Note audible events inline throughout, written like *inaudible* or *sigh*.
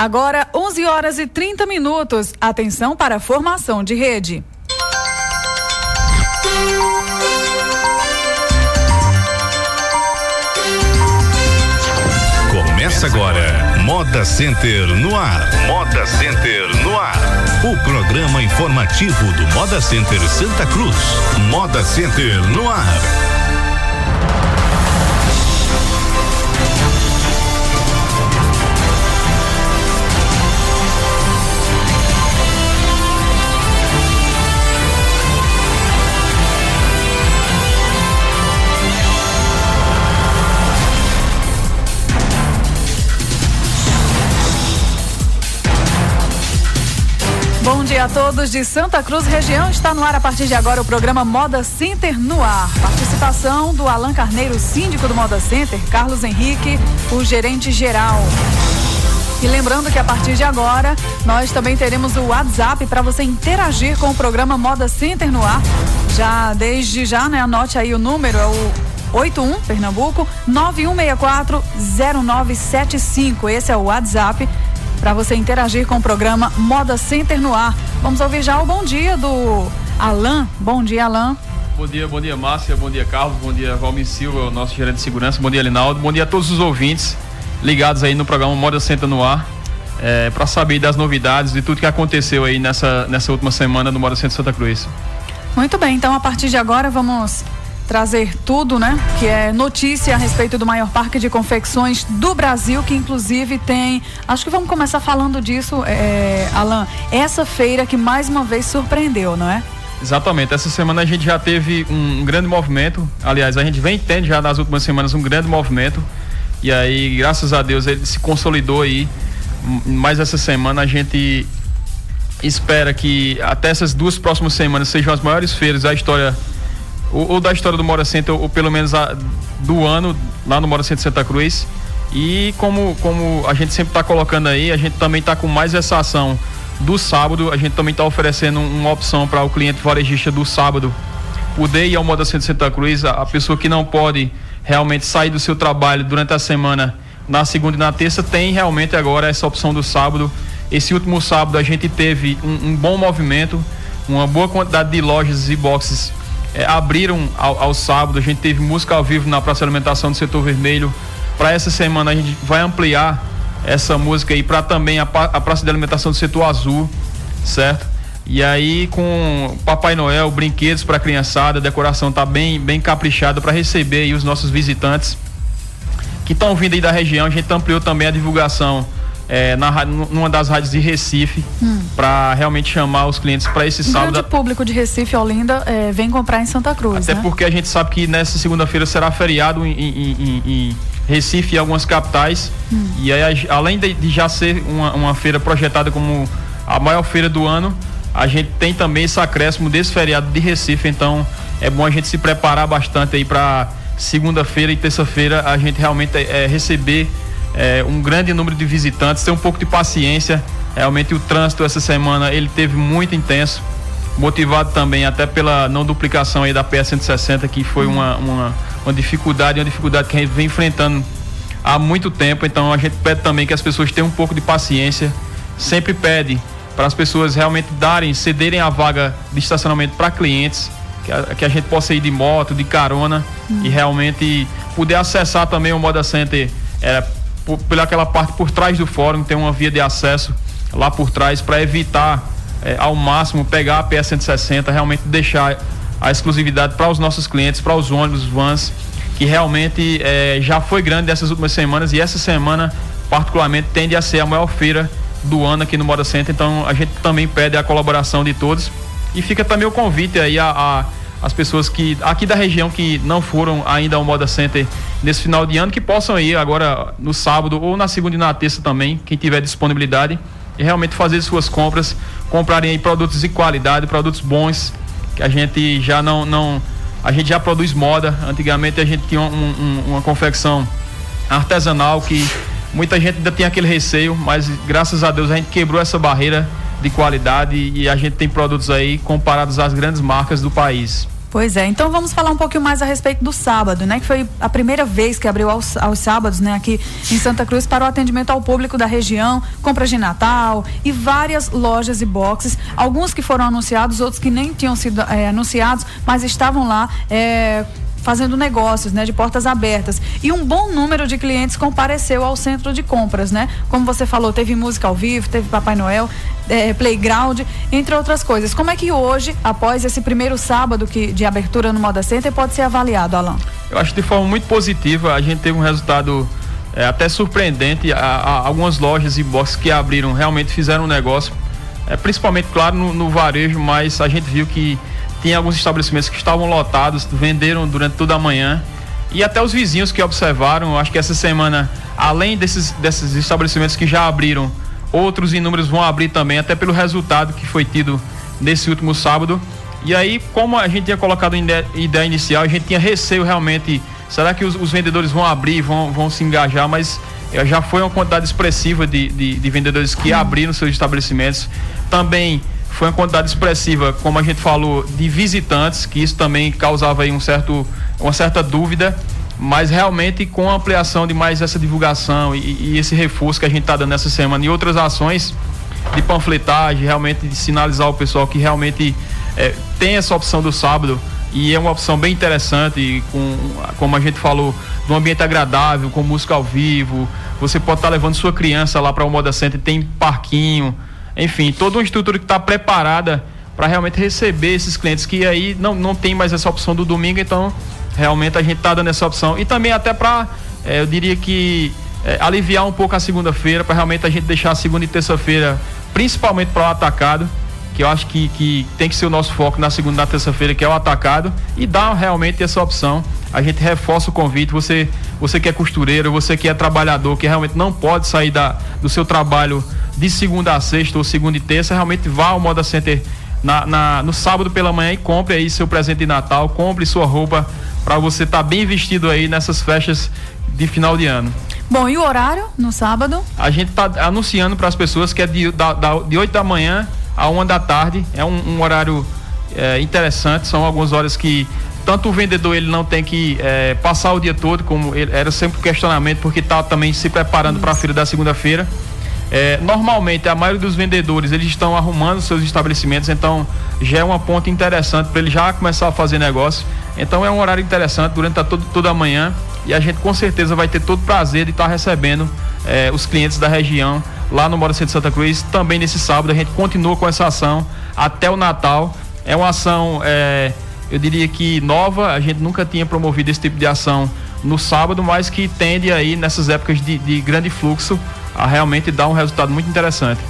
Agora, 11 horas e 30 minutos. Atenção para a formação de rede. Começa agora, Moda Center no ar. Moda Center no ar. O programa informativo do Moda Center Santa Cruz. Moda Center no ar. Dia a todos de Santa Cruz região. Está no ar a partir de agora o programa Moda Center no ar. Participação do Alan Carneiro, síndico do Moda Center, Carlos Henrique, o gerente geral. E lembrando que a partir de agora nós também teremos o WhatsApp para você interagir com o programa Moda Center no ar. Já desde já, né? Anote aí o número, é o 81 Pernambuco 9164 0975. Esse é o WhatsApp para você interagir com o programa Moda Center no ar. Vamos ouvir já o bom dia do Alain. Bom dia, Alain. Bom dia, bom dia, Márcia, bom dia, Carlos, bom dia, Valmir Silva, nosso gerente de segurança, bom dia, Linaldo, bom dia a todos os ouvintes ligados aí no programa Moda Center no ar. É, para saber das novidades, de tudo que aconteceu aí nessa, nessa última semana no Moda Center Santa Cruz. Muito bem, então a partir de agora vamos trazer tudo, né? Que é notícia a respeito do maior parque de confecções do Brasil, que inclusive tem. Acho que vamos começar falando disso, é, Alan. Essa feira que mais uma vez surpreendeu, não é? Exatamente. Essa semana a gente já teve um, um grande movimento. Aliás, a gente vem tendo já nas últimas semanas um grande movimento. E aí, graças a Deus, ele se consolidou aí. Mas essa semana a gente espera que até essas duas próximas semanas sejam as maiores feiras da história ou, ou da história do Mora Center, ou pelo menos a, do ano lá no Mora Center Santa Cruz. E como, como a gente sempre está colocando aí, a gente também está com mais essa ação do sábado. A gente também está oferecendo uma opção para o cliente varejista do sábado poder ir ao Moda Center Santa Cruz. A, a, pessoa que não pode realmente sair do seu trabalho durante a semana, na segunda e na terça, tem realmente agora essa opção do sábado. Esse último sábado a gente teve um, um bom movimento, uma boa quantidade de lojas e boxes é, abriram ao, ao, sábado, a gente teve música ao vivo na Praça de Alimentação do Setor Vermelho. Para essa semana a gente vai ampliar essa música aí para também a, a, Praça de Alimentação do Setor Azul, certo? E aí com Papai Noel, brinquedos para a criançada, a decoração tá bem bem caprichada para receber os nossos visitantes que estão vindo aí da região. A gente ampliou também a divulgação é, na, numa das rádios de Recife hum. para realmente chamar os clientes para esse sábado. O público de Recife, Olinda, é, vem comprar em Santa Cruz. Até né? porque a gente sabe que nessa segunda-feira será feriado em, em, em, em, Recife e algumas capitais. Hum. E aí, além de, de já ser uma, uma feira projetada como a maior feira do ano, a gente tem também esse acréscimo desse feriado de Recife. Então é bom a gente se preparar bastante aí para segunda-feira e terça-feira a gente realmente é, receber é, um grande número de visitantes, ter um pouco de paciência. Realmente o trânsito essa semana ele teve muito intenso, motivado também até pela não duplicação aí da PS 160, que foi uma, uma, uma dificuldade, uma dificuldade que a gente vem enfrentando há muito tempo. Então a gente pede também que as pessoas tenham um pouco de paciência. Sempre pede para as pessoas realmente darem, cederem a vaga de estacionamento para clientes, que a, que a, gente possa ir de moto, de carona e realmente poder acessar também o Moda Center é, por, pela aquela parte por trás do fórum, tem uma via de acesso lá por trás para evitar é, ao máximo pegar a PS 160, realmente deixar a exclusividade para os nossos clientes, para os ônibus, vans, que realmente é, já foi grande dessas últimas semanas e essa semana particularmente tende a ser a maior feira do ano aqui no Moda Center, então a gente também pede a colaboração de todos. E fica também o convite aí a, a as pessoas que aqui da região que não foram ainda ao Moda Center nesse final de ano que possam ir agora no sábado ou na segunda e na terça também, quem tiver disponibilidade e realmente fazer suas compras, comprarem aí produtos de qualidade, produtos bons que a gente já não não a gente já produz moda. Antigamente a gente tinha um, um, uma confecção artesanal que muita gente ainda tem aquele receio, mas graças a Deus a gente quebrou essa barreira de qualidade e a gente tem produtos aí comparados às grandes marcas do país. Pois é, então vamos falar um pouquinho mais a respeito do sábado, né? Que foi a primeira vez que abriu aos, aos sábados, né? Aqui em Santa Cruz para o atendimento ao público da região, compras de Natal e várias lojas e boxes, alguns que foram anunciados, outros que nem tinham sido é, anunciados, mas estavam lá é, fazendo negócios, né, de portas abertas. E um bom número de clientes compareceu ao centro de compras, né? Como você falou, teve música ao vivo, teve Papai Noel, é, playground, entre outras coisas. Como é que hoje, após esse primeiro sábado que, de abertura no Moda Center, pode ser avaliado, Alan? Eu acho de forma muito positiva. A gente teve um resultado é, até surpreendente. A, a, algumas lojas e boxes que abriram realmente fizeram um negócio, é, principalmente, claro, no, no varejo, mas a gente viu que tinha alguns estabelecimentos que estavam lotados, venderam durante toda a manhã. E até os vizinhos que observaram, acho que essa semana, além desses, desses estabelecimentos que já abriram, outros inúmeros vão abrir também, até pelo resultado que foi tido nesse último sábado. E aí, como a gente tinha colocado ideia inicial, a gente tinha receio realmente, será que os, os, vendedores vão abrir, vão, vão se engajar, mas eh, já foi uma quantidade expressiva de, de, de vendedores que abriram seus estabelecimentos. Também foi uma quantidade expressiva, como a gente falou, de visitantes, que isso também causava aí um certo, uma certa dúvida, mas realmente com a ampliação de mais essa divulgação e, e esse reforço que a gente está dando essa semana e outras ações de panfletagem, realmente de sinalizar o pessoal que realmente é, tem essa opção do sábado e é uma opção bem interessante, com, como a gente falou, de um ambiente agradável, com música ao vivo. Você pode estar tá levando sua criança lá para o Moda Center, tem parquinho, enfim, toda uma estrutura que está preparada para realmente receber esses clientes que aí não, não tem mais essa opção do domingo, então realmente a gente está dando essa opção. E também até para, é, eu diria que, é, aliviar um pouco a segunda-feira, para realmente a gente deixar a segunda e terça-feira, principalmente para o atacado, que eu acho que, que tem que ser o nosso foco na segunda e na terça-feira, que é o atacado, e dar realmente essa opção. A gente reforça o convite, você, você que é costureiro, você que é trabalhador, que realmente não pode sair da, do seu trabalho de segunda a sexta ou segunda e terça, realmente vá ao Moda Center na, na, no sábado pela manhã e compre aí seu presente de Natal, compre sua roupa para você estar tá bem vestido aí nessas festas de final de ano. Bom, e o horário no sábado? A gente está anunciando para as pessoas que é de, da, da, de 8 da manhã a 1 da tarde. É um, um horário é, interessante, são algumas horas que tanto o vendedor ele não tem que é, passar o dia todo, como ele, era sempre um questionamento, porque está também se preparando para a feira da segunda-feira. É, normalmente a maioria dos vendedores eles estão arrumando seus estabelecimentos, então já é uma ponta interessante para ele já começar a fazer negócio. Então é um horário interessante durante a todo, toda a manhã e a gente com certeza vai ter todo o prazer de estar tá recebendo é, os clientes da região lá no Mora Centro Santa Cruz. Também nesse sábado a gente continua com essa ação até o Natal. É uma ação, é, eu diria que nova, a gente nunca tinha promovido esse tipo de ação no sábado, mas que tende aí nessas épocas de, de grande fluxo a realmente dar um resultado muito interessante.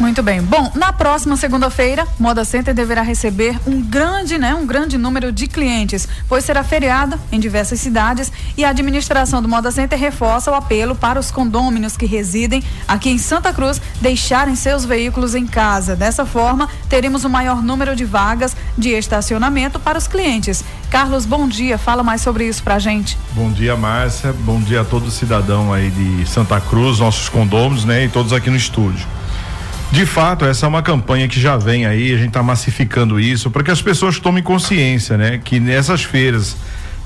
Muito bem. Bom, na próxima segunda-feira, Moda Center deverá receber um grande, né, um grande número de clientes, pois será feriado em diversas cidades e a administração do Moda Center reforça o apelo para os condôminos que residem aqui em Santa Cruz deixarem seus veículos em casa. Dessa forma, teremos o um maior número de vagas de estacionamento para os clientes. Carlos, bom dia. Fala mais sobre isso pra gente. Bom dia, Márcia. Bom dia a todo cidadão aí de Santa Cruz, nossos condôminos, né, e todos aqui no estúdio. De fato, essa é uma campanha que já vem aí, a gente está massificando isso para que as pessoas tomem consciência, né? Que nessas feiras,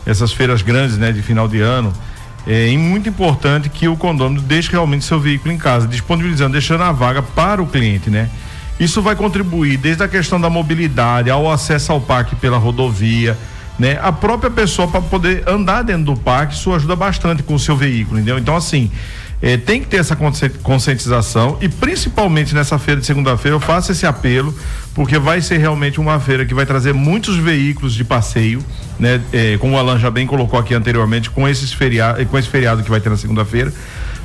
essas feiras grandes, né, de final de ano, é muito importante que o condomínio deixe realmente seu veículo em casa, disponibilizando, deixando a vaga para o cliente, né? Isso vai contribuir desde a questão da mobilidade, ao acesso ao parque pela rodovia, né? A própria pessoa para poder andar dentro do parque, isso ajuda bastante com o seu veículo, entendeu? Então assim, é, tem que ter essa conscientização e principalmente nessa feira de segunda-feira eu faço esse apelo porque vai ser realmente uma feira que vai trazer muitos veículos de passeio, né? É, como o Alan já bem colocou aqui anteriormente, com esses feriado, com esse feriado que vai ter na segunda-feira,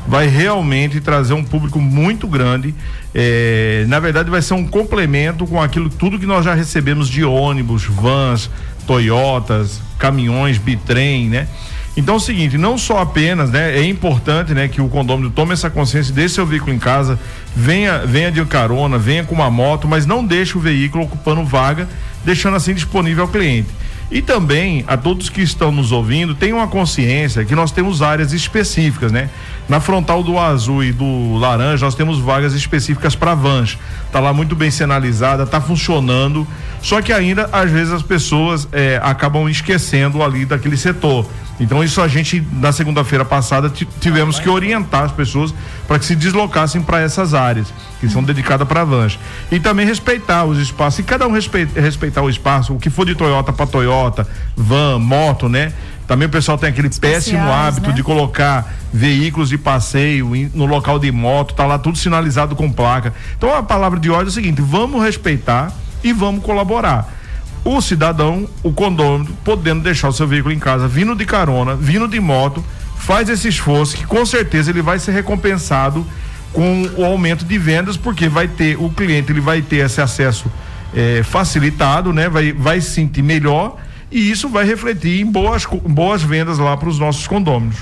vai realmente trazer um público muito grande. É, na verdade, vai ser um complemento com aquilo tudo que nós já recebemos de ônibus, vans, Toyotas, caminhões, bitrem, né? Então é o seguinte, não só apenas, né, é importante, né, que o condomínio tome essa consciência, deixe seu veículo em casa, venha, venha de carona, venha com uma moto, mas não deixe o veículo ocupando vaga deixando assim disponível ao cliente. E também a todos que estão nos ouvindo, tenham a consciência que nós temos áreas específicas, né? Na frontal do azul e do laranja, nós temos vagas específicas para vans. Tá lá muito bem sinalizada, tá funcionando. Só que ainda, às vezes, as pessoas é, acabam esquecendo ali daquele setor. Então, isso a gente, na segunda-feira passada, tivemos que orientar as pessoas para que se deslocassem para essas áreas, que são dedicadas para vans. E também respeitar os espaços. E cada um respeitar o espaço, o que for de Toyota para Toyota, van, moto, né? Também o pessoal tem aquele Especiais, péssimo hábito né? de colocar veículos de passeio no local de moto, tá lá tudo sinalizado com placa. Então a palavra de ordem é o seguinte: vamos respeitar e vamos colaborar. O cidadão, o condômino, podendo deixar o seu veículo em casa, vindo de carona, vindo de moto, faz esse esforço que com certeza ele vai ser recompensado com o aumento de vendas, porque vai ter o cliente, ele vai ter esse acesso eh, facilitado, né? Vai, vai se sentir melhor e isso vai refletir em boas, boas vendas lá para os nossos condôminos.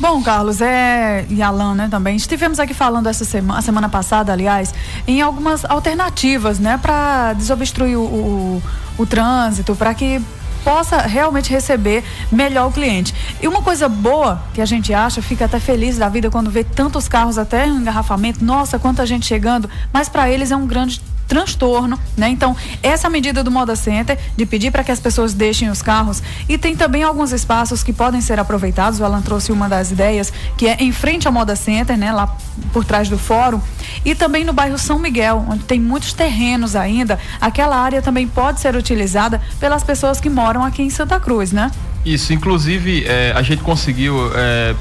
Bom, Carlos, é, e Alan, né, também. Estivemos aqui falando essa semana, semana passada, aliás, em algumas alternativas, né, para desobstruir o, o, o trânsito, para que possa realmente receber melhor o cliente. E uma coisa boa que a gente acha, fica até feliz da vida quando vê tantos carros até em engarrafamento, nossa, quanta gente chegando, mas para eles é um grande transtorno, né? Então, essa medida do Moda Center de pedir para que as pessoas deixem os carros e tem também alguns espaços que podem ser aproveitados. O Alan trouxe uma das ideias, que é em frente ao Moda Center, né, lá por trás do fórum, e também no bairro São Miguel, onde tem muitos terrenos ainda. Aquela área também pode ser utilizada pelas pessoas que moram aqui em Santa Cruz, né? Isso, inclusive é, a gente conseguiu é,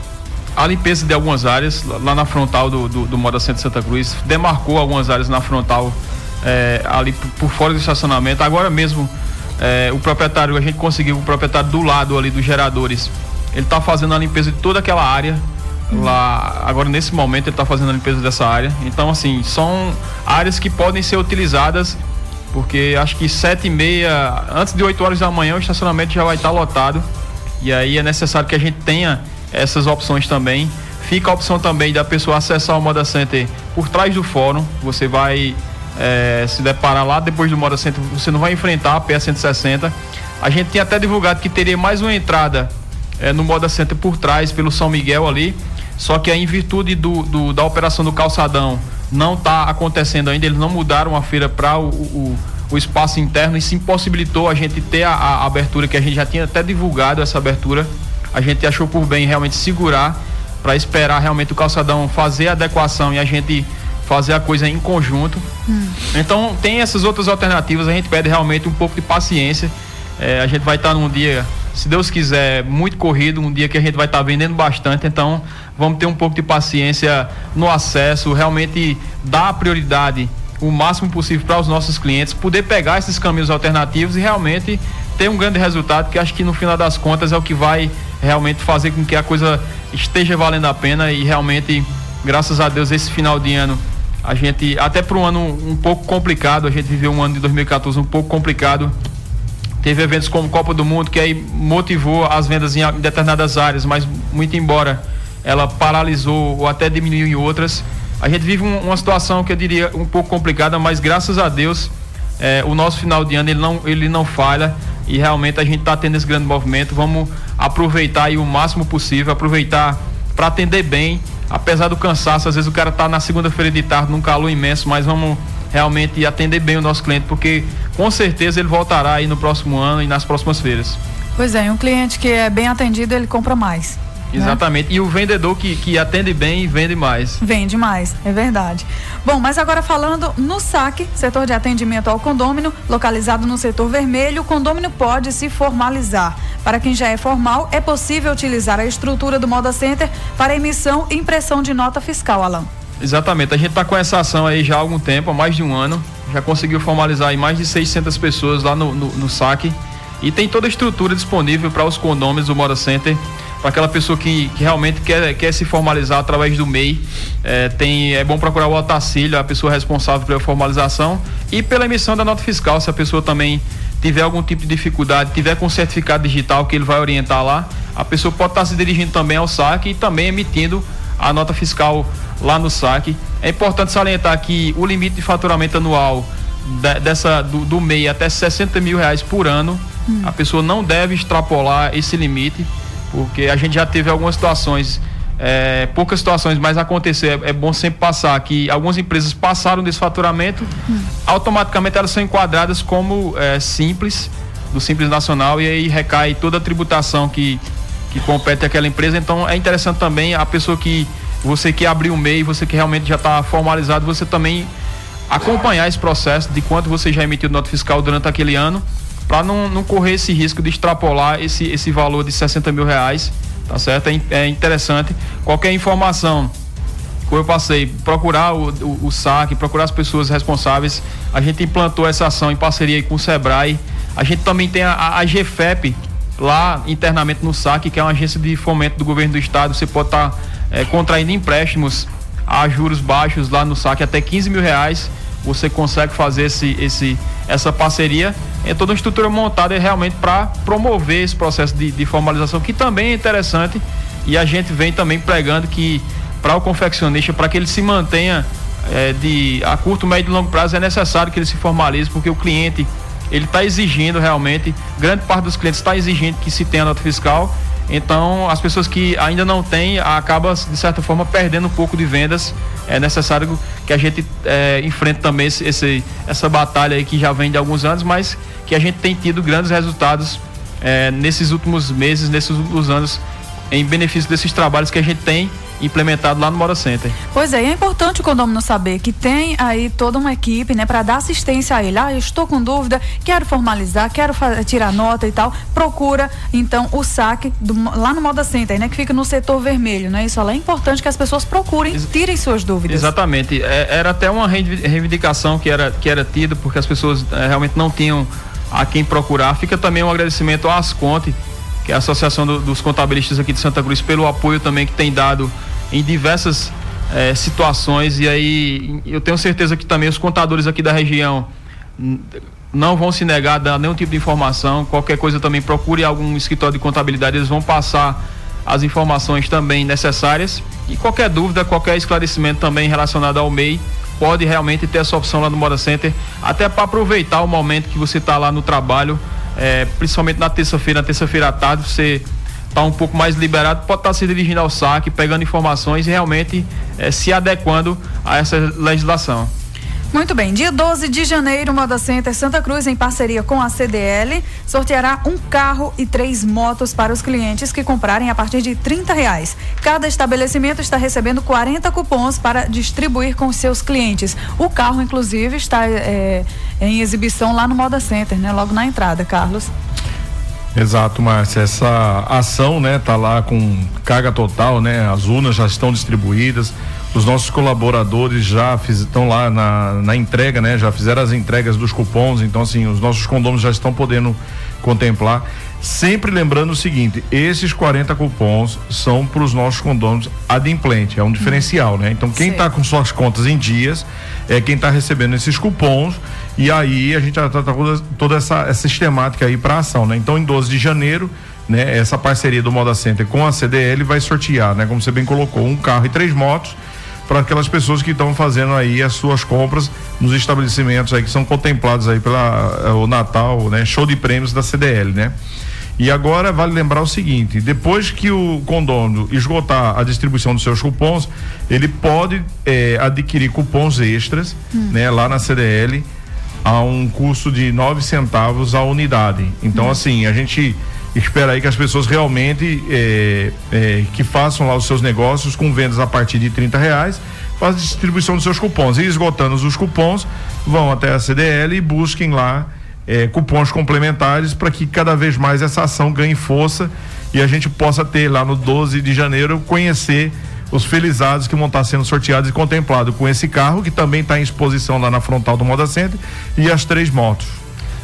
a limpeza de algumas áreas lá na frontal do, do, do Moda Center Santa Cruz, demarcou algumas áreas na frontal é, ali por fora do estacionamento. Agora mesmo, é, o proprietário, a gente conseguiu o proprietário do lado ali dos geradores. Ele está fazendo a limpeza de toda aquela área. Lá, agora nesse momento ele está fazendo a limpeza dessa área. Então, assim, são áreas que podem ser utilizadas, porque acho que sete e meia, antes de 8 horas da manhã, o estacionamento já vai estar tá lotado. E aí é necessário que a gente tenha essas opções também. Fica a opção também da pessoa acessar o Moda Center por trás do fórum. Você vai é, se deparar lá depois do Moda Center, você não vai enfrentar a PA 160. A gente tinha até divulgado que teria mais uma entrada é, no Moda Center por trás, pelo São Miguel ali. Só que aí, em virtude do, do, da operação do calçadão, não está acontecendo ainda. Eles não mudaram a feira para o, o, o, espaço interno e se impossibilitou a gente ter a, a abertura, que a gente já tinha até divulgado essa abertura. A gente achou por bem realmente segurar para esperar realmente o calçadão fazer a adequação e a gente fazer a coisa em conjunto. Hum. Então tem essas outras alternativas, a gente pede realmente um pouco de paciência. É, a gente vai estar num dia, se Deus quiser, muito corrido, um dia que a gente vai estar vendendo bastante, então vamos ter um pouco de paciência no acesso, realmente dar prioridade o máximo possível para os nossos clientes, poder pegar esses caminhos alternativos e realmente ter um grande resultado, que acho que no final das contas é o que vai realmente fazer com que a coisa esteja valendo a pena e realmente, graças a Deus, esse final de ano a gente, até para um ano um pouco complicado, a gente viveu um ano de 2014 um pouco complicado. Teve eventos como Copa do Mundo, que aí motivou as vendas em determinadas áreas, mas muito embora ela paralisou ou até diminuiu em outras. A gente vive um, uma situação que eu diria um pouco complicada, mas graças a Deus é, o nosso final de ano ele não, ele não falha e realmente a gente está tendo esse grande movimento. Vamos aproveitar aí o máximo possível, aproveitar para atender bem apesar do cansaço, às vezes o cara tá na segunda-feira de tarde num calor imenso, mas vamos realmente atender bem o nosso cliente, porque com certeza ele voltará aí no próximo ano e nas próximas feiras. Pois é, um cliente que é bem atendido, ele compra mais. Né? Exatamente. Né? E o vendedor que, que atende bem vende mais. Vende mais, é verdade. Bom, mas agora falando no SAC, setor de atendimento ao condômino, localizado no setor vermelho, o condômino pode se formalizar. Para quem já é formal, é possível utilizar a estrutura do Moda Center para emissão e impressão de nota fiscal, Alan. Exatamente. A gente está com essa ação aí já há algum tempo, há mais de um ano. Já conseguiu formalizar aí mais de 600 pessoas lá no, no, no SAC. E tem toda a estrutura disponível para os condôminos do Moda Center para aquela pessoa que, que, realmente quer, quer se formalizar através do MEI. É, tem, é bom procurar o Otacílio, a pessoa responsável pela formalização, e pela emissão da nota fiscal, se a pessoa também tiver algum tipo de dificuldade, tiver com certificado digital que ele vai orientar lá, a pessoa pode estar se dirigindo também ao saque e também emitindo a nota fiscal lá no saque. É importante salientar que o limite de faturamento anual de, dessa do, do MEI até 60 mil reais por ano, hum. a pessoa não deve extrapolar esse limite, porque a gente já teve algumas situações, é, poucas situações, mas acontecer, é, é, bom sempre passar que algumas empresas passaram desse faturamento, automaticamente elas são enquadradas como é, simples, do Simples Nacional, e aí recai toda a tributação que, que compete àquela empresa. Então é interessante também a pessoa que você que abriu o MEI, você que realmente já está formalizado, você também acompanhar esse processo de quanto você já emitiu nota fiscal durante aquele ano, para não, não correr esse risco de extrapolar esse, esse valor de 60 mil reais, tá certo? É, é interessante. Qualquer informação como eu passei, procurar o, o, o, SAC, procurar as pessoas responsáveis. A gente implantou essa ação em parceria com o SEBRAE. A gente também tem a, a GFEP lá internamente no SAC, que é uma agência de fomento do governo do estado. Você pode estar tá, é, contraindo empréstimos a juros baixos lá no saque até 15 mil reais. Você consegue fazer esse, esse, essa parceria. É toda uma estrutura montada realmente para promover esse processo de, de formalização, que também é interessante. E a gente vem também pregando que para o confeccionista, para que ele se mantenha é, de a curto, médio e longo prazo, é necessário que ele se formalize, porque o cliente ele está exigindo realmente, grande parte dos clientes está exigindo que se tenha nota fiscal então, as pessoas que ainda não têm acabam, de certa forma, perdendo um pouco de vendas. É necessário que a gente é, enfrente também esse, esse, essa batalha aí que já vem de alguns anos, mas que a gente tem tido grandes resultados é, nesses últimos meses, nesses últimos anos, em benefício desses trabalhos que a gente tem implementado lá no Moda Center. Pois é, é importante o condomínio saber que tem aí toda uma equipe, né, para dar assistência a ele. Ah, eu estou com dúvida, quero formalizar, quero tirar nota e tal. Procura então o saque do, lá no Moda Center, né, que fica no setor vermelho, né? Isso é importante que as pessoas procurem, tirem suas dúvidas. Exatamente. É, era até uma reivindicação que era que era tida porque as pessoas é, realmente não tinham a quem procurar. Fica também um agradecimento às Asconte, que é a Associação do, dos Contabilistas aqui de Santa Cruz, pelo apoio também que tem dado em diversas é, situações e aí eu tenho certeza que também os contadores aqui da região não vão se negar a dar nenhum tipo de informação. Qualquer coisa também procure algum escritório de contabilidade, eles vão passar as informações também necessárias. E qualquer dúvida, qualquer esclarecimento também relacionado ao MEI, pode realmente ter essa opção lá no Moda Center, até para aproveitar o momento que você está lá no trabalho, é, principalmente na terça-feira, na terça-feira à tarde, você está um pouco mais liberado, pode estar tá se dirigindo ao saque, pegando informações e realmente é, se adequando a essa legislação. Muito bem, dia 12 de janeiro, Moda Center Santa Cruz, em parceria com a CDL, sorteará um carro e três motos para os clientes que comprarem a partir de 30 reais. Cada estabelecimento está recebendo 40 cupons para distribuir com seus clientes. O carro, inclusive, está é, em exibição lá no Moda Center, né? Logo na entrada, Carlos. Exato, Márcia. Essa ação, né, tá lá com carga total, né? As urnas já estão distribuídas. Os nossos colaboradores já estão lá na, na entrega, né? Já fizeram as entregas dos cupons, então assim, os nossos condôminos já estão podendo contemplar. Sempre lembrando o seguinte, esses 40 cupons são para os nossos condôminos adimplente, é um diferencial, né? Então quem está com suas contas em dias é quem está recebendo esses cupons e aí a gente já trata toda, toda essa, essa sistemática aí para ação, né? Então em 12 de janeiro, né, essa parceria do Moda Center com a CDL vai sortear, né, como você bem colocou, um carro e três motos para aquelas pessoas que estão fazendo aí as suas compras nos estabelecimentos aí que são contemplados aí pela eh, o Natal, né, show de prêmios da CDL, né? E agora vale lembrar o seguinte: depois que o condomínio esgotar a distribuição dos seus cupons, ele pode eh, adquirir cupons extras, hum. né, lá na CDL a um custo de nove centavos a unidade. Então, hum. assim, a gente espera aí que as pessoas realmente é, é, que façam lá os seus negócios com vendas a partir de 30 reais, faz distribuição dos seus cupons. E esgotando os cupons, vão até a CDL e busquem lá é, cupons complementares para que cada vez mais essa ação ganhe força e a gente possa ter lá no 12 de janeiro conhecer os felizados que vão estar sendo sorteados e contemplados com esse carro, que também está em exposição lá na frontal do Moda Center, e as três motos.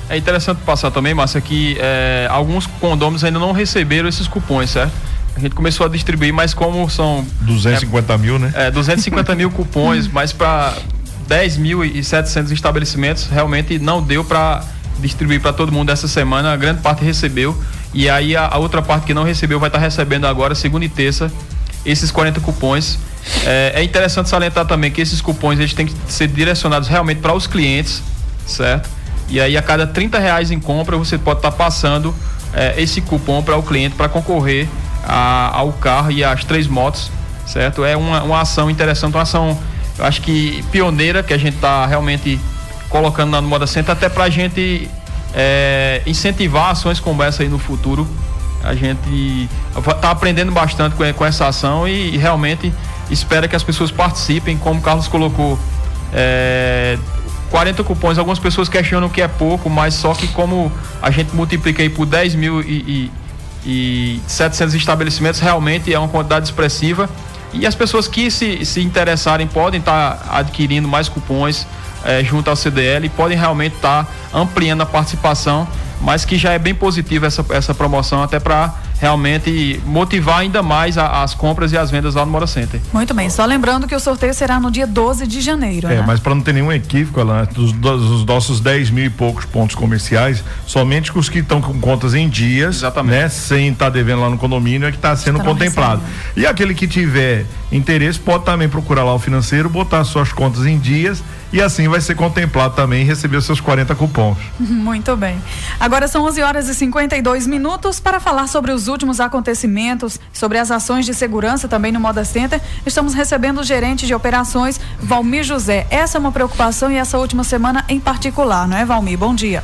É interessante passar também, Márcia, que é, alguns condôminos ainda não receberam esses cupons, certo? A gente começou a distribuir, mas como são. 250 é, mil, né? É, 250 mil cupons, *laughs* mas para 10.700 estabelecimentos realmente não deu para distribuir para todo mundo essa semana. A grande parte recebeu. E aí a, a outra parte que não recebeu vai estar tá recebendo agora, segunda e terça, esses 40 cupons. É, é, interessante salientar também que esses cupons eles têm que ser direcionados realmente para os clientes, certo? E aí a cada 30 reais em compra você pode estar tá passando é, esse cupom para o cliente para concorrer a, ao carro e às três motos, certo? É uma, uma ação interessante, uma ação, eu acho que pioneira que a gente está realmente colocando na Moda Center, até para a gente é, incentivar ações como essa aí no futuro. A gente está aprendendo bastante com, com essa ação e, e, realmente espera que as pessoas participem, como o Carlos colocou. É, 40 cupons, algumas pessoas questionam que é pouco, mas só que como a gente multiplica aí por 10 mil e, e, e 700 estabelecimentos, realmente é uma quantidade expressiva. E as pessoas que se, se interessarem podem estar tá adquirindo mais cupons é, junto ao CDL e podem realmente estar tá ampliando a participação, mas que já é bem positiva essa, essa promoção até para realmente motivar ainda mais a, as compras e as vendas lá no Mora Center. Muito bem, só lembrando que o sorteio será no dia 12 de janeiro. É, né? mas para não ter nenhum equívoco, Alan, dos, dos, nossos 10 mil e poucos pontos comerciais, somente os que estão com contas em dias, Exatamente. né, sem estar tá devendo lá no condomínio, é que está sendo contemplado. E aquele que tiver interesse pode também procurar lá o financeiro, botar suas contas em dias e assim vai ser contemplado também e receber os seus 40 cupons. *laughs* Muito bem. Agora são 11 horas e 52 minutos para falar sobre os últimos acontecimentos, sobre as ações de segurança também no Moda Center. Estamos recebendo o gerente de operações, Valmir José. Essa é uma preocupação e essa última semana em particular, não é, Valmir? Bom dia.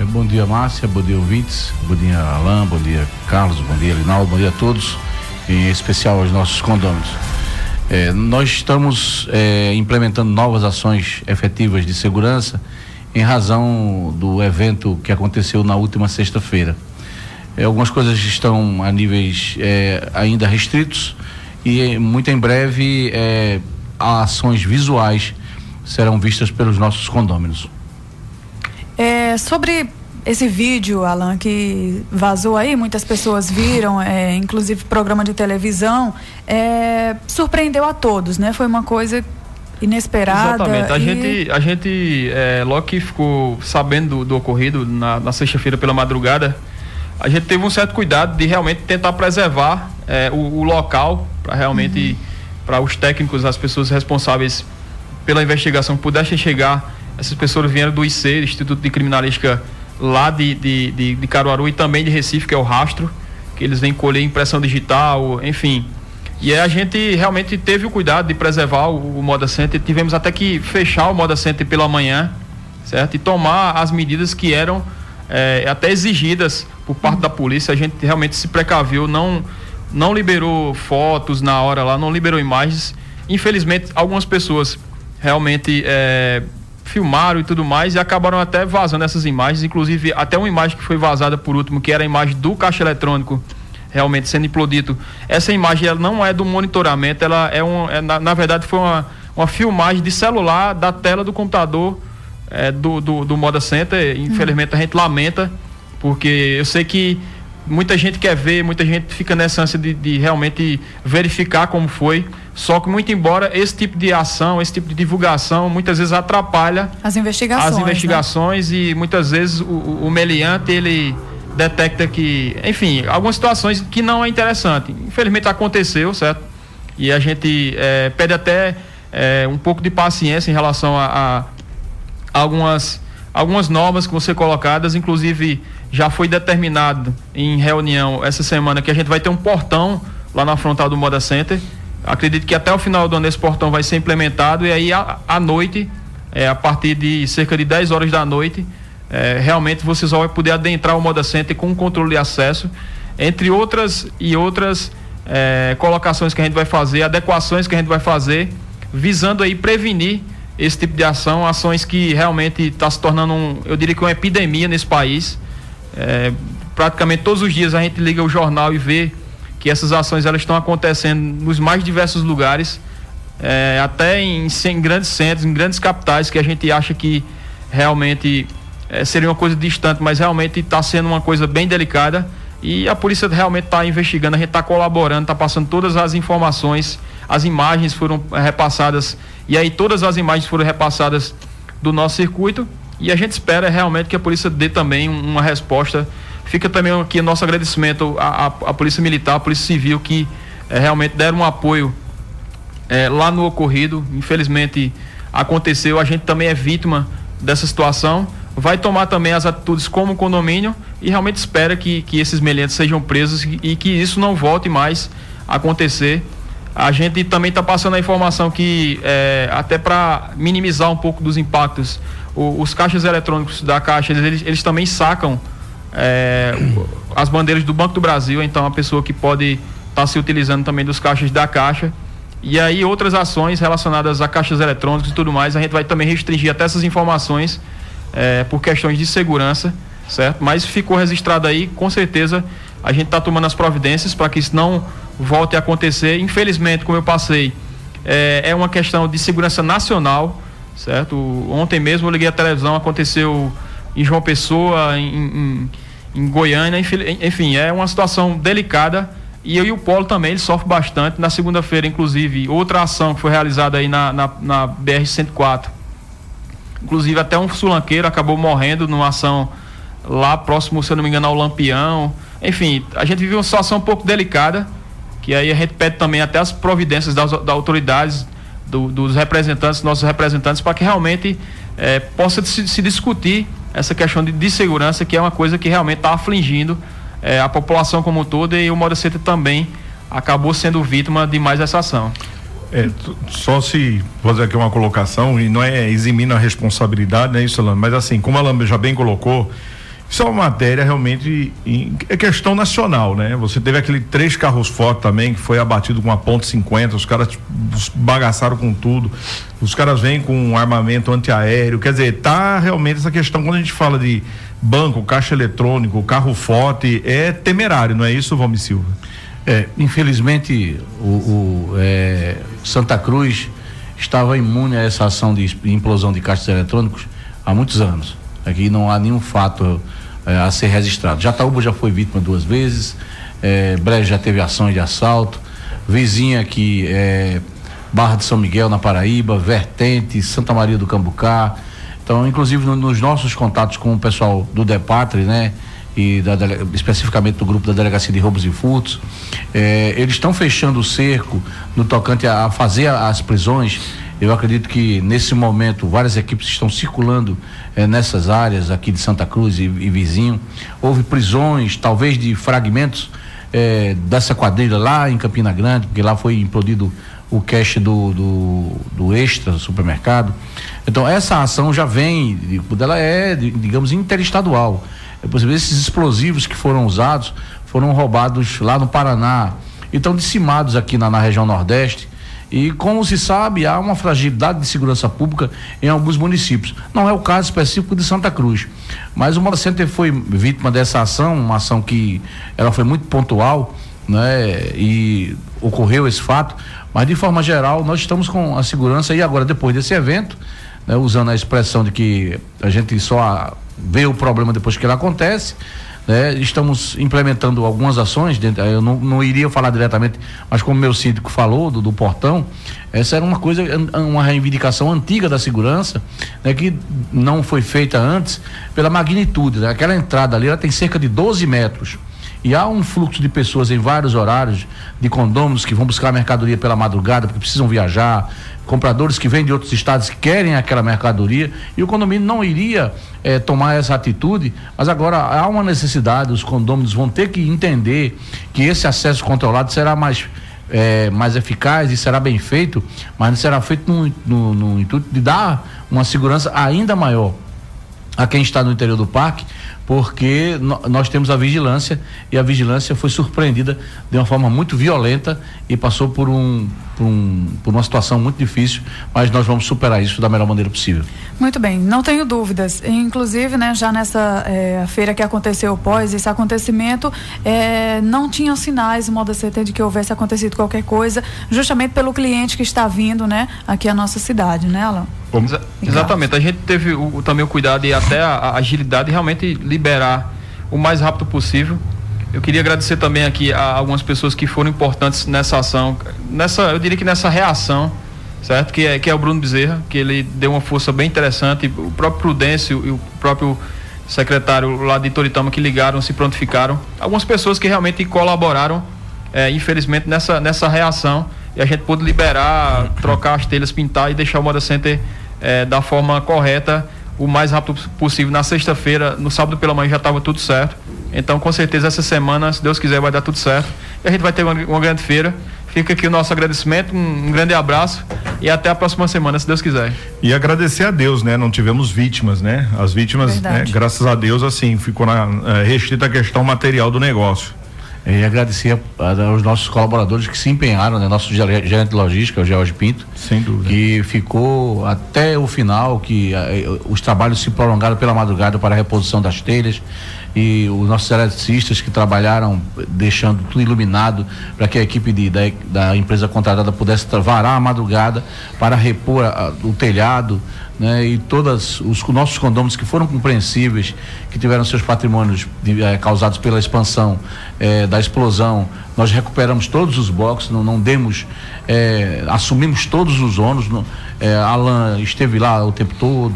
É, bom dia, Márcia. Bom dia, ouvintes. Bom dia, Alain. Bom dia, Carlos. Bom dia, Linaldo. Bom dia a todos, em especial aos nossos condôminos. É, nós estamos é, implementando novas ações efetivas de segurança em razão do evento que aconteceu na última sexta-feira. É, algumas coisas estão a níveis é, ainda restritos e muito em breve é, ações visuais serão vistas pelos nossos condôminos. É, sobre esse vídeo, Alan, que vazou aí, muitas pessoas viram, é, inclusive programa de televisão, é, surpreendeu a todos, né? Foi uma coisa inesperada. Exatamente. A e... gente, a gente é, logo que ficou sabendo do, do ocorrido na, na sexta-feira pela madrugada, a gente teve um certo cuidado de realmente tentar preservar é, o, o, local para realmente uhum. para os técnicos, as pessoas responsáveis pela investigação pudessem chegar. Essas pessoas vieram do IC, Instituto de Criminalística lá de, de, de, de, Caruaru e também de Recife, que é o Rastro, que eles vêm colher impressão digital, enfim. E a gente realmente teve o cuidado de preservar o, o Moda Center. Tivemos até que fechar o Moda Center pela manhã, certo? E tomar as medidas que eram é, até exigidas por parte da polícia. A gente realmente se precaviu, não, não liberou fotos na hora lá, não liberou imagens. Infelizmente, algumas pessoas realmente é, filmaram e tudo mais e acabaram até vazando essas imagens, inclusive até uma imagem que foi vazada por último, que era a imagem do caixa eletrônico realmente sendo implodido. Essa imagem ela não é do monitoramento, ela é um, é, na, na, verdade foi uma, uma filmagem de celular da tela do computador é, do, do, do Moda Center. Infelizmente a gente lamenta, porque eu sei que muita gente quer ver, muita gente fica nessa ânsia de, de, realmente verificar como foi. Só que, muito embora esse tipo de ação, esse tipo de divulgação, muitas vezes atrapalha as investigações. As investigações né? e muitas vezes o, o meliante ele detecta que, enfim, algumas situações que não é interessante. Infelizmente aconteceu, certo? E a gente é, pede até é, um pouco de paciência em relação a, a algumas algumas normas que vão ser colocadas, inclusive já foi determinado em reunião essa semana que a gente vai ter um portão lá na frontal do Moda Center. Acredito que até o final do ano esse portão vai ser implementado e aí à noite, é, a partir de cerca de 10 horas da noite, é, realmente você só vai poder adentrar o Moda Center com controle de acesso, entre outras e outras é, colocações que a gente vai fazer, adequações que a gente vai fazer, visando aí prevenir esse tipo de ação, ações que realmente está se tornando, um, eu diria que uma epidemia nesse país. É, praticamente todos os dias a gente liga o jornal e vê que essas ações elas estão acontecendo nos mais diversos lugares, é, até em, em, grandes centros, em grandes capitais, que a gente acha que realmente é, seria uma coisa distante, mas realmente está sendo uma coisa bem delicada. E a polícia realmente está investigando, a gente está colaborando, está passando todas as informações, as imagens foram repassadas, e aí todas as imagens foram repassadas do nosso circuito e a gente espera realmente que a polícia dê também uma resposta. Fica também aqui nosso agradecimento à, à, à Polícia Militar, à Polícia Civil, que é, realmente deram um apoio é, lá no ocorrido. Infelizmente aconteceu, a gente também é vítima dessa situação, vai tomar também as atitudes como condomínio e realmente espera que, que esses meliantes sejam presos e, e que isso não volte mais a acontecer. A gente também está passando a informação que, é, até para minimizar um pouco dos impactos, o, os caixas eletrônicos da Caixa, eles, eles também sacam é, as bandeiras do Banco do Brasil, então a pessoa que pode estar tá se utilizando também dos caixas da Caixa. E aí outras ações relacionadas a caixas eletrônicos e tudo mais, a gente vai também restringir até essas informações é, por questões de segurança, certo? Mas ficou registrado aí, com certeza a gente está tomando as providências para que isso não volte a acontecer. Infelizmente, como eu passei, é, é, uma questão de segurança nacional, certo? Ontem mesmo eu liguei a televisão, aconteceu em João Pessoa, em, em, em Goiânia, enfim, é uma situação delicada. E eu e o Polo também, ele sofre bastante. Na segunda-feira, inclusive, outra ação que foi realizada aí na, na, na BR-104 Inclusive até um sulanqueiro acabou morrendo numa ação lá próximo, se eu não me engano, ao Lampião. Enfim, a gente vive uma situação um pouco delicada, que aí a gente pede também até as providências das, das autoridades, do, dos representantes, nossos representantes, para que realmente é, possa se, se, discutir essa questão de, de, segurança, que é uma coisa que realmente está afligindo é, a população como um todo e o Moda Center também acabou sendo vítima de mais essa ação. É, só se fazer aqui uma colocação, e não é eximindo a responsabilidade, né, isso, Alan, mas assim, como a Alan já bem colocou, isso é uma matéria realmente é questão nacional, né? Você teve aquele três carros fortes também que foi abatido com a ponte 50, os caras bagaçaram com tudo. Os caras vêm com um armamento antiaéreo, quer dizer, tá realmente essa questão quando a gente fala de banco, caixa eletrônico, carro forte, é temerário, não é isso, Valmir Silva? É, infelizmente, o, o é, Santa Cruz estava imune a essa ação de implosão de caixas eletrônicos há muitos anos. Aqui não há nenhum fato é, a ser registrado. Jataúba já foi vítima duas vezes, é, Brejo já teve ações de assalto, vizinha aqui, é, Barra de São Miguel, na Paraíba, Vertente, Santa Maria do Cambucá. Então, inclusive no, nos nossos contatos com o pessoal do Depatre, né? e da, especificamente do grupo da Delegacia de Roubos e Furtos, eh, eles estão fechando o cerco no tocante a, a fazer as prisões. Eu acredito que nesse momento várias equipes estão circulando eh, nessas áreas aqui de Santa Cruz e, e vizinho. Houve prisões, talvez de fragmentos eh, dessa quadrilha lá em Campina Grande, porque lá foi implodido o cash do, do, do extra do supermercado. Então essa ação já vem, ela é, digamos, interestadual. É esses explosivos que foram usados foram roubados lá no Paraná e estão dizimados aqui na, na região Nordeste. E como se sabe, há uma fragilidade de segurança pública em alguns municípios. Não é o caso específico de Santa Cruz. Mas o Moda Center foi vítima dessa ação, uma ação que ela foi muito pontual, né? E ocorreu esse fato. Mas de forma geral, nós estamos com a segurança e agora depois desse evento, né? usando a expressão de que a gente só vê o problema depois que ele acontece. Né? Estamos implementando algumas ações, eu não, não, iria falar diretamente, mas como meu síndico falou do, do, portão, essa era uma coisa, uma reivindicação antiga da segurança, né? que não foi feita antes pela magnitude. Né? Aquela entrada ali ela tem cerca de 12 metros. E há um fluxo de pessoas em vários horários, de condôminos que vão buscar mercadoria pela madrugada, porque precisam viajar, compradores que vêm de outros estados que querem aquela mercadoria e o condomínio não iria eh, tomar essa atitude, mas agora há uma necessidade, os condôminos vão ter que entender que esse acesso controlado será mais eh, mais eficaz e será bem feito, mas será feito no, no, no intuito de dar uma segurança ainda maior a quem está no interior do parque, porque nós temos a vigilância e a vigilância foi surpreendida de uma forma muito violenta e passou por um, por, um, por uma situação muito difícil, mas nós vamos superar isso da melhor maneira possível. Muito bem, não tenho dúvidas. Inclusive, né, já nessa é, feira que aconteceu pós esse acontecimento, é, não tinham sinais, modo CT, de que houvesse acontecido qualquer coisa, justamente pelo cliente que está vindo, né, aqui à nossa cidade, né, Alan? Exa exatamente. A gente teve o, também o cuidado e até a, a agilidade de realmente liberar o mais rápido possível. Eu queria agradecer também aqui a algumas pessoas que foram importantes nessa ação, nessa, eu diria que nessa reação, certo? Que é, que é o Bruno Bezerra, que ele deu uma força bem interessante, o próprio Prudêncio e o próprio secretário lá de Toritama que ligaram, se prontificaram. Algumas pessoas que realmente colaboraram, é, infelizmente, nessa, nessa reação. E a gente pôde liberar, trocar as telhas, pintar e deixar o Moda Center é, da forma correta, o mais rápido possível. Na sexta-feira, no sábado pela manhã já estava tudo certo. Então, com certeza, essa semana, se Deus quiser, vai dar tudo certo. E a gente vai ter uma, uma grande feira. Fica aqui o nosso agradecimento, um, um, grande abraço e até a próxima semana, se Deus quiser. E agradecer a Deus, né? Não tivemos vítimas, né? As vítimas, né? graças a Deus, assim, ficou na, é, restrita a questão material do negócio. E agradecer aos nossos colaboradores que se empenharam, né? Nosso gerente de logística, o George Pinto. Sem dúvida. Que ficou até o final, que uh, os trabalhos se prolongaram pela madrugada para a reposição das telhas e os nossos eletricistas que trabalharam deixando tudo iluminado para que a equipe de, da, da, empresa contratada pudesse varar a madrugada para repor a, o telhado, né? E todos os nossos condôminos que foram compreensíveis, que tiveram seus patrimônios de, eh, causados pela expansão eh, da explosão, nós recuperamos todos os blocos, não, não demos, eh, assumimos todos os ônus. Não, Alan esteve lá o tempo todo,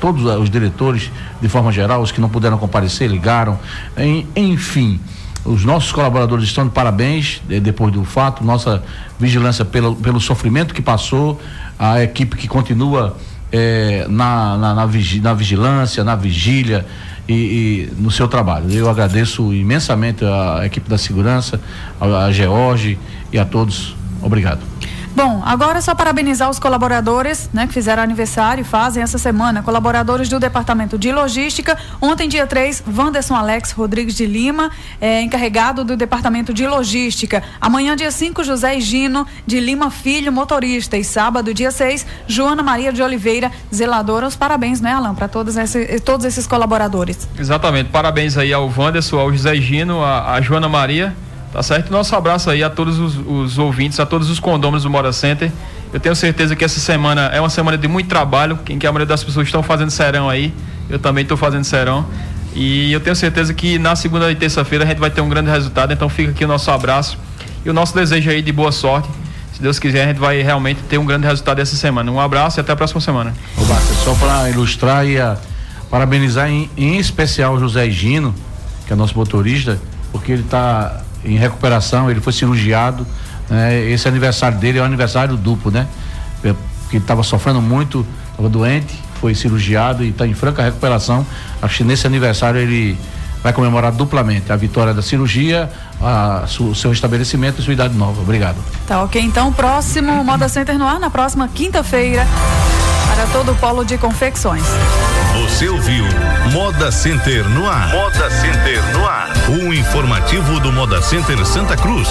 todos os diretores, de forma geral, os que não puderam comparecer, ligaram. Em, enfim, os nossos colaboradores estão de parabéns depois do fato, nossa vigilância pelo, pelo sofrimento que passou, a equipe que continua é, na, na, na, vigi, na, vigilância, na vigília e, e, no seu trabalho. Eu agradeço imensamente a equipe da segurança, a, a George e a todos. Obrigado. Bom, agora é só parabenizar os colaboradores, né, que fizeram aniversário e fazem essa semana. Colaboradores do Departamento de Logística. Ontem, dia 3, Wanderson Alex Rodrigues de Lima, é, encarregado do Departamento de Logística. Amanhã, dia 5, José Gino de Lima Filho, motorista. E sábado, dia 6, Joana Maria de Oliveira, zeladora. Os parabéns, né, Alain, para todos, esse, todos esses colaboradores. Exatamente. Parabéns aí ao Wanderson, ao José Gino, a, a Joana Maria Tá certo? Nosso abraço aí a todos os, os ouvintes, a todos os condôminos do Mora Center. Eu tenho certeza que essa semana é uma semana de muito trabalho, em que a maioria das pessoas estão fazendo serão aí. Eu também estou fazendo serão. E eu tenho certeza que na segunda e terça-feira a gente vai ter um grande resultado. Então fica aqui o nosso abraço e o nosso desejo aí de boa sorte. Se Deus quiser, a gente vai realmente ter um grande resultado essa semana. Um abraço e até a próxima semana. só para ilustrar e a, parabenizar em, em especial o José Gino, que é nosso motorista, porque ele está em recuperação, ele foi cirurgiado. Né? Esse aniversário dele é um aniversário duplo, né? Porque ele estava sofrendo muito, estava doente, foi cirurgiado e está em franca recuperação. Acho que nesse aniversário ele vai comemorar duplamente a vitória da cirurgia, a, o seu estabelecimento e sua idade nova. Obrigado. Tá ok, então próximo Moda Center no ar na próxima quinta-feira para todo o polo de confecções. Você ouviu Moda Center no ar. Moda Center no ar. O informativo do Moda Center Santa Cruz.